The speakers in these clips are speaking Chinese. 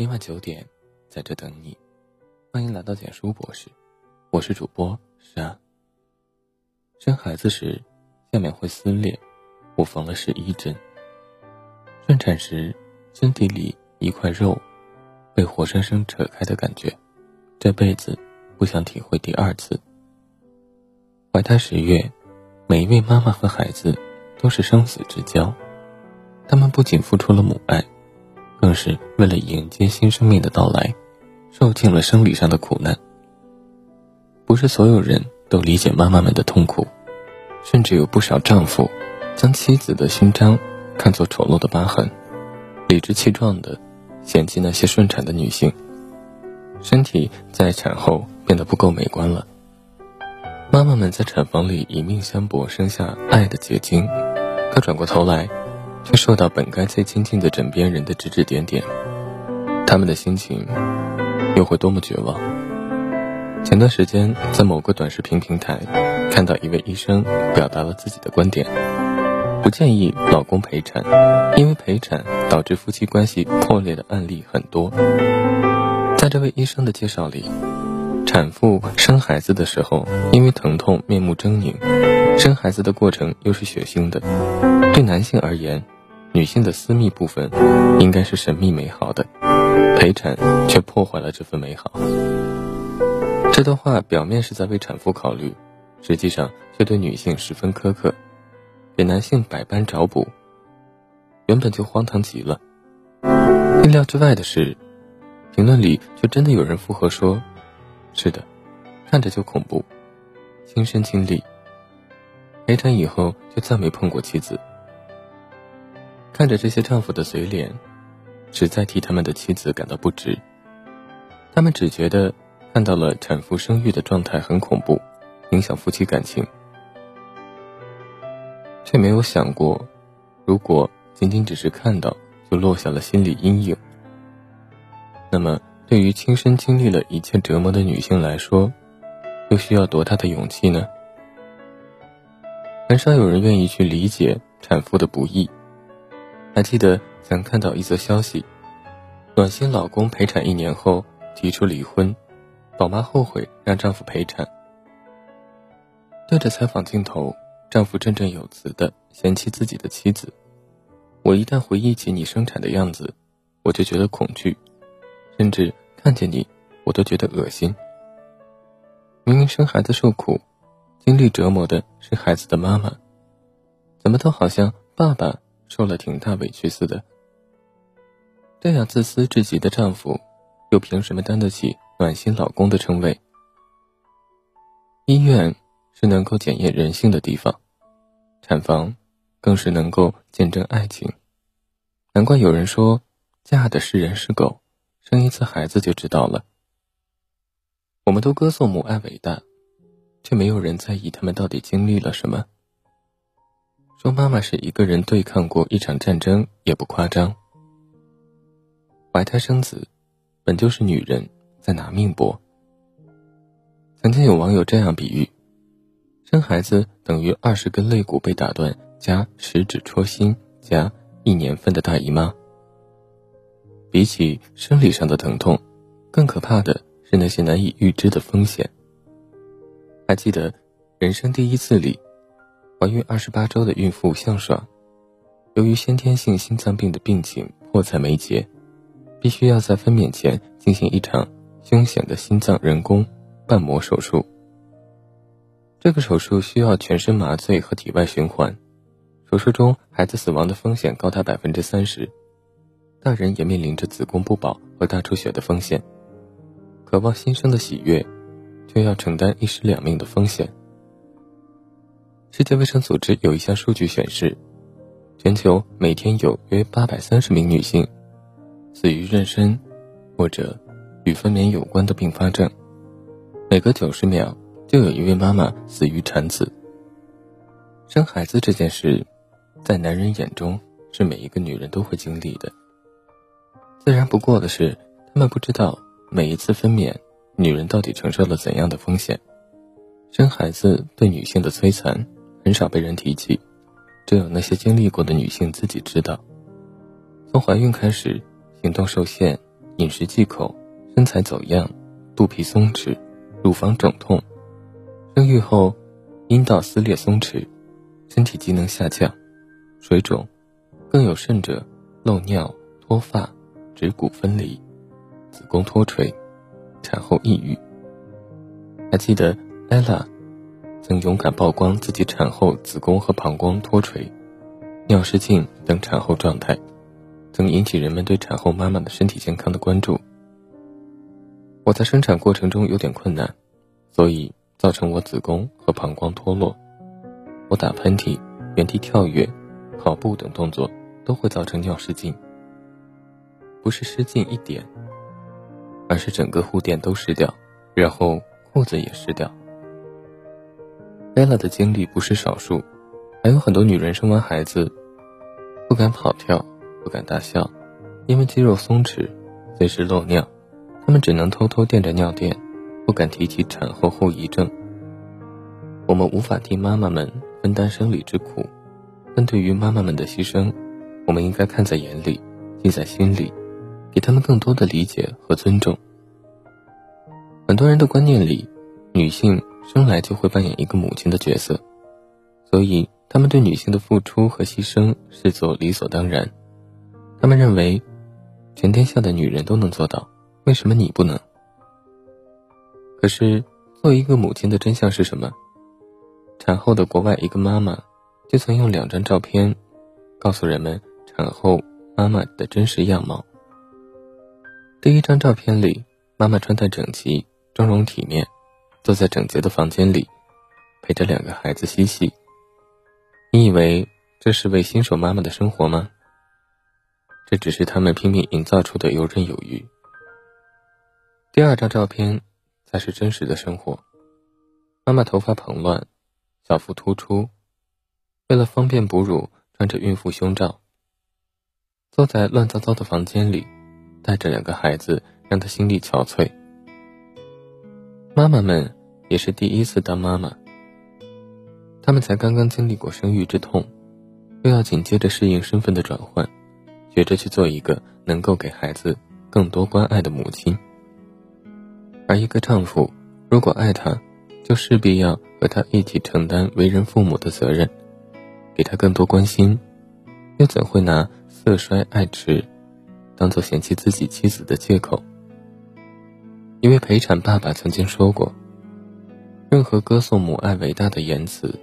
每晚九点，在这等你。欢迎来到简书博士，我是主播莎。生孩子时，下面会撕裂，我缝了十一针。顺产时，身体里一块肉被活生生扯开的感觉，这辈子不想体会第二次。怀胎十月，每一位妈妈和孩子都是生死之交，他们不仅付出了母爱。更是为了迎接新生命的到来，受尽了生理上的苦难。不是所有人都理解妈妈们的痛苦，甚至有不少丈夫将妻子的勋章看作丑陋的疤痕，理直气壮的嫌弃那些顺产的女性，身体在产后变得不够美观了。妈妈们在产房里以命相搏，生下爱的结晶，可转过头来。却受到本该最亲近的枕边人的指指点点，他们的心情又会多么绝望？前段时间在某个短视频平台看到一位医生表达了自己的观点：不建议老公陪产，因为陪产导致夫妻关系破裂的案例很多。在这位医生的介绍里，产妇生孩子的时候因为疼痛面目狰狞，生孩子的过程又是血腥的，对男性而言。女性的私密部分应该是神秘美好的，陪产却破坏了这份美好。这段话表面是在为产妇考虑，实际上却对女性十分苛刻，给男性百般找补，原本就荒唐极了。意料之外的是，评论里却真的有人附和说：“是的，看着就恐怖，亲身经历，陪产以后就再没碰过妻子。”看着这些丈夫的嘴脸，实在替他们的妻子感到不值。他们只觉得看到了产妇生育的状态很恐怖，影响夫妻感情，却没有想过，如果仅仅只是看到就落下了心理阴影，那么对于亲身经历了一切折磨的女性来说，又需要多大的勇气呢？很少有人愿意去理解产妇的不易。还记得曾看到一则消息，暖心老公陪产一年后提出离婚，宝妈后悔让丈夫陪产。对着采访镜头，丈夫振振有词的嫌弃自己的妻子：“我一旦回忆起你生产的样子，我就觉得恐惧，甚至看见你我都觉得恶心。明明生孩子受苦，经历折磨的是孩子的妈妈，怎么都好像爸爸。”受了挺大委屈似的，这样自私至极的丈夫，又凭什么担得起暖心老公的称谓？医院是能够检验人性的地方，产房更是能够见证爱情。难怪有人说，嫁的是人是狗，生一次孩子就知道了。我们都歌颂母爱伟大，却没有人在意他们到底经历了什么。说妈妈是一个人对抗过一场战争也不夸张。怀胎生子，本就是女人在拿命搏。曾经有网友这样比喻：生孩子等于二十根肋骨被打断，加十指戳心，加一年份的大姨妈。比起生理上的疼痛，更可怕的是那些难以预知的风险。还记得人生第一次里。怀孕二十八周的孕妇向爽，由于先天性心脏病的病情迫在眉睫，必须要在分娩前进行一场凶险的心脏人工瓣膜手术。这个手术需要全身麻醉和体外循环，手术中孩子死亡的风险高达百分之三十，大人也面临着子宫不保和大出血的风险。渴望新生的喜悦，就要承担一尸两命的风险。世界卫生组织有一项数据显示，全球每天有约八百三十名女性死于妊娠或者与分娩有关的并发症，每隔九十秒就有一位妈妈死于产子。生孩子这件事，在男人眼中是每一个女人都会经历的。自然不过的是，他们不知道每一次分娩，女人到底承受了怎样的风险。生孩子对女性的摧残。很少被人提起，只有那些经历过的女性自己知道。从怀孕开始，行动受限，饮食忌口、身材走样、肚皮松弛、乳房肿痛，生育后阴道撕裂松弛，身体机能下降、水肿，更有甚者漏尿、脱发、指骨分离、子宫脱垂、产后抑郁。还记得 ella 曾勇敢曝光自己产后子宫和膀胱脱垂、尿失禁等产后状态。曾引起人们对产后妈妈的身体健康的关注。我在生产过程中有点困难，所以造成我子宫和膀胱脱落。我打喷嚏、原地跳跃、跑步等动作都会造成尿失禁。不是失禁一点，而是整个护垫都湿掉，然后裤子也湿掉。贝拉的经历不是少数，还有很多女人生完孩子不敢跑跳。不敢大笑，因为肌肉松弛，随时漏尿，他们只能偷偷垫着尿垫，不敢提起产后后遗症。我们无法替妈妈们分担生理之苦，但对于妈妈们的牺牲，我们应该看在眼里，记在心里，给他们更多的理解和尊重。很多人的观念里，女性生来就会扮演一个母亲的角色，所以他们对女性的付出和牺牲视作理所当然。他们认为，全天下的女人都能做到，为什么你不能？可是，作为一个母亲的真相是什么？产后的国外一个妈妈，就曾用两张照片，告诉人们产后妈妈的真实样貌。第一张照片里，妈妈穿戴整齐，妆容体面，坐在整洁的房间里，陪着两个孩子嬉戏。你以为这是为新手妈妈的生活吗？这只是他们拼命营造出的游刃有余。第二张照片才是真实的生活。妈妈头发蓬乱，小腹突出，为了方便哺乳，穿着孕妇胸罩，坐在乱糟糟的房间里，带着两个孩子，让她心力憔悴。妈妈们也是第一次当妈妈，她们才刚刚经历过生育之痛，又要紧接着适应身份的转换。学着去做一个能够给孩子更多关爱的母亲，而一个丈夫如果爱她，就势必要和她一起承担为人父母的责任，给她更多关心，又怎会拿色衰爱弛当做嫌弃自己妻子的借口？一位陪产爸爸曾经说过：“任何歌颂母爱伟大的言辞，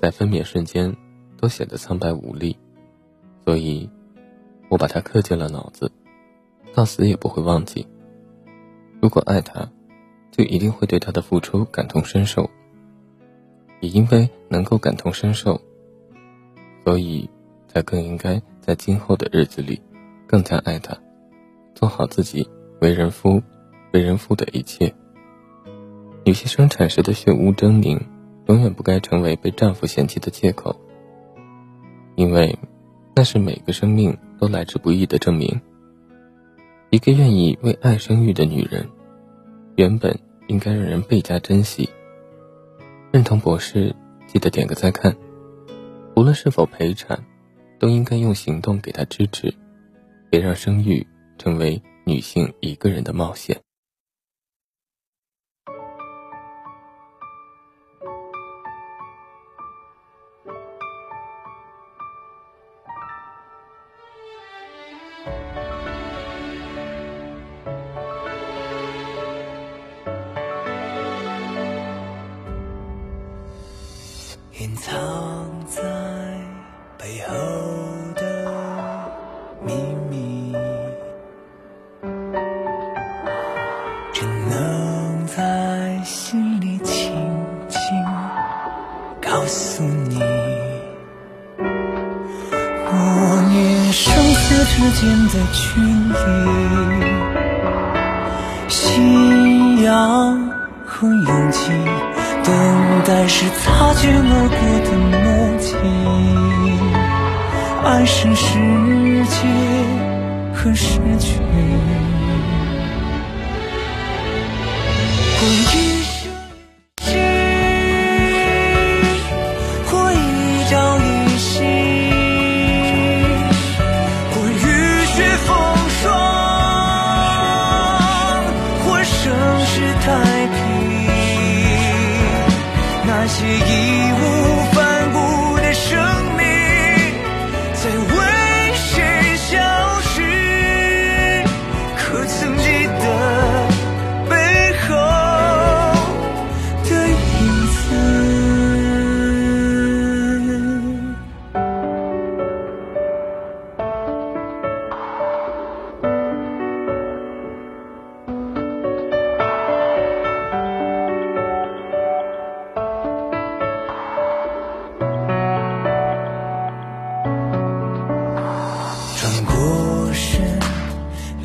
在分娩瞬间都显得苍白无力。”所以。我把他刻进了脑子，到死也不会忘记。如果爱他，就一定会对他的付出感同身受。也因为能够感同身受，所以才更应该在今后的日子里更加爱他，做好自己为人夫、为人父的一切。女性生产时的血污狰狞，永远不该成为被丈夫嫌弃的借口，因为。那是每个生命都来之不易的证明。一个愿意为爱生育的女人，原本应该让人倍加珍惜。认同博士，记得点个再看。无论是否陪产，都应该用行动给她支持，别让生育成为女性一个人的冒险。隐藏在背后之间的距离，信仰和勇气。等待是擦肩而过的默契，爱是世界和失去。义无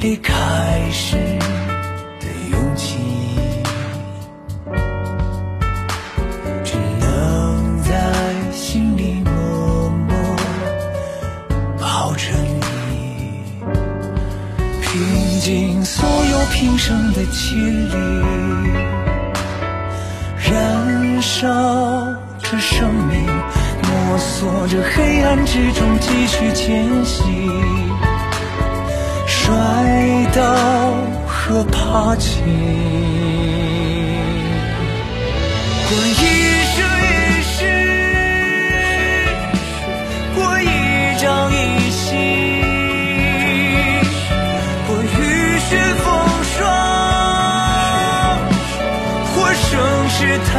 离开始的勇气，只能在心里默默抱着你，平静所有平生的气力，燃烧着生命，摸索着黑暗之中继续前行。摔倒和爬起，过一生一世，过一朝一夕，过雨雪风霜，或盛世太